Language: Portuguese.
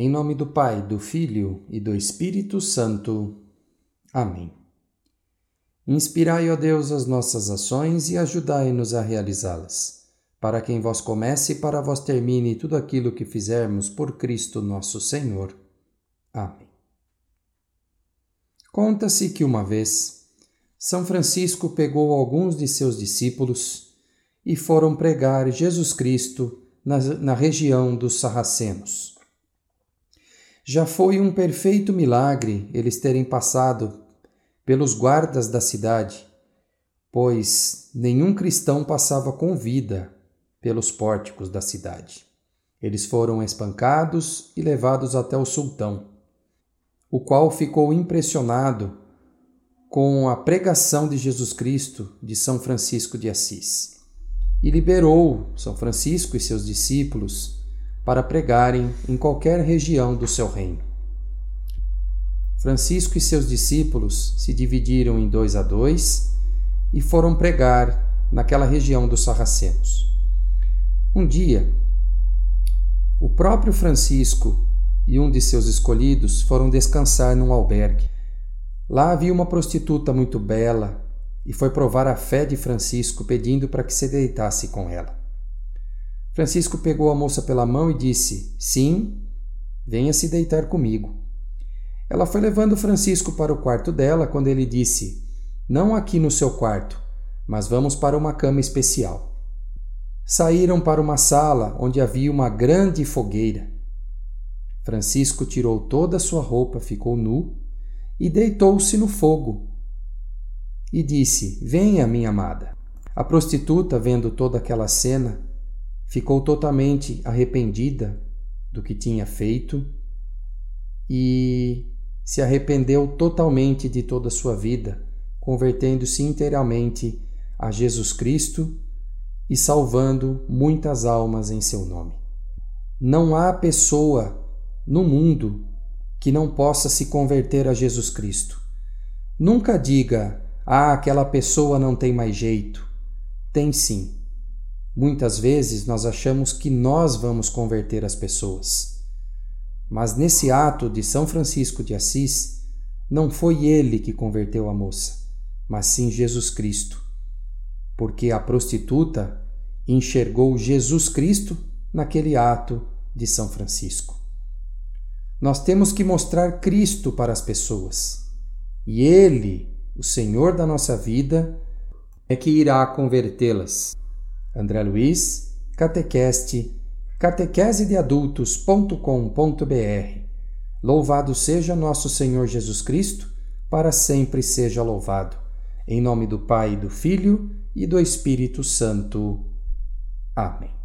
Em nome do Pai, do Filho e do Espírito Santo. Amém. Inspirai, ó Deus, as nossas ações e ajudai-nos a realizá-las, para que em vós comece e para vós termine tudo aquilo que fizermos por Cristo nosso Senhor. Amém. Conta-se que uma vez São Francisco pegou alguns de seus discípulos e foram pregar Jesus Cristo na, na região dos Sarracenos já foi um perfeito milagre eles terem passado pelos guardas da cidade, pois nenhum cristão passava com vida pelos pórticos da cidade. Eles foram espancados e levados até o sultão, o qual ficou impressionado com a pregação de Jesus Cristo de São Francisco de Assis e liberou São Francisco e seus discípulos para pregarem em qualquer região do seu reino. Francisco e seus discípulos se dividiram em dois a dois e foram pregar naquela região dos sarracenos. Um dia, o próprio Francisco e um de seus escolhidos foram descansar num albergue. Lá havia uma prostituta muito bela e foi provar a fé de Francisco pedindo para que se deitasse com ela. Francisco pegou a moça pela mão e disse: Sim, venha se deitar comigo. Ela foi levando Francisco para o quarto dela quando ele disse: Não aqui no seu quarto, mas vamos para uma cama especial. Saíram para uma sala onde havia uma grande fogueira. Francisco tirou toda a sua roupa, ficou nu e deitou-se no fogo. E disse: Venha, minha amada. A prostituta, vendo toda aquela cena, ficou totalmente arrependida do que tinha feito e se arrependeu totalmente de toda a sua vida, convertendo-se inteiramente a Jesus Cristo e salvando muitas almas em seu nome. Não há pessoa no mundo que não possa se converter a Jesus Cristo. Nunca diga, ah, aquela pessoa não tem mais jeito. Tem sim. Muitas vezes nós achamos que nós vamos converter as pessoas. Mas nesse ato de São Francisco de Assis, não foi ele que converteu a moça, mas sim Jesus Cristo. Porque a prostituta enxergou Jesus Cristo naquele ato de São Francisco. Nós temos que mostrar Cristo para as pessoas. E Ele, o Senhor da nossa vida, é que irá convertê-las. André Luiz, Catequeste, catequesedeadultos.com.br. Louvado seja nosso Senhor Jesus Cristo, para sempre seja louvado. Em nome do Pai, do Filho e do Espírito Santo. Amém.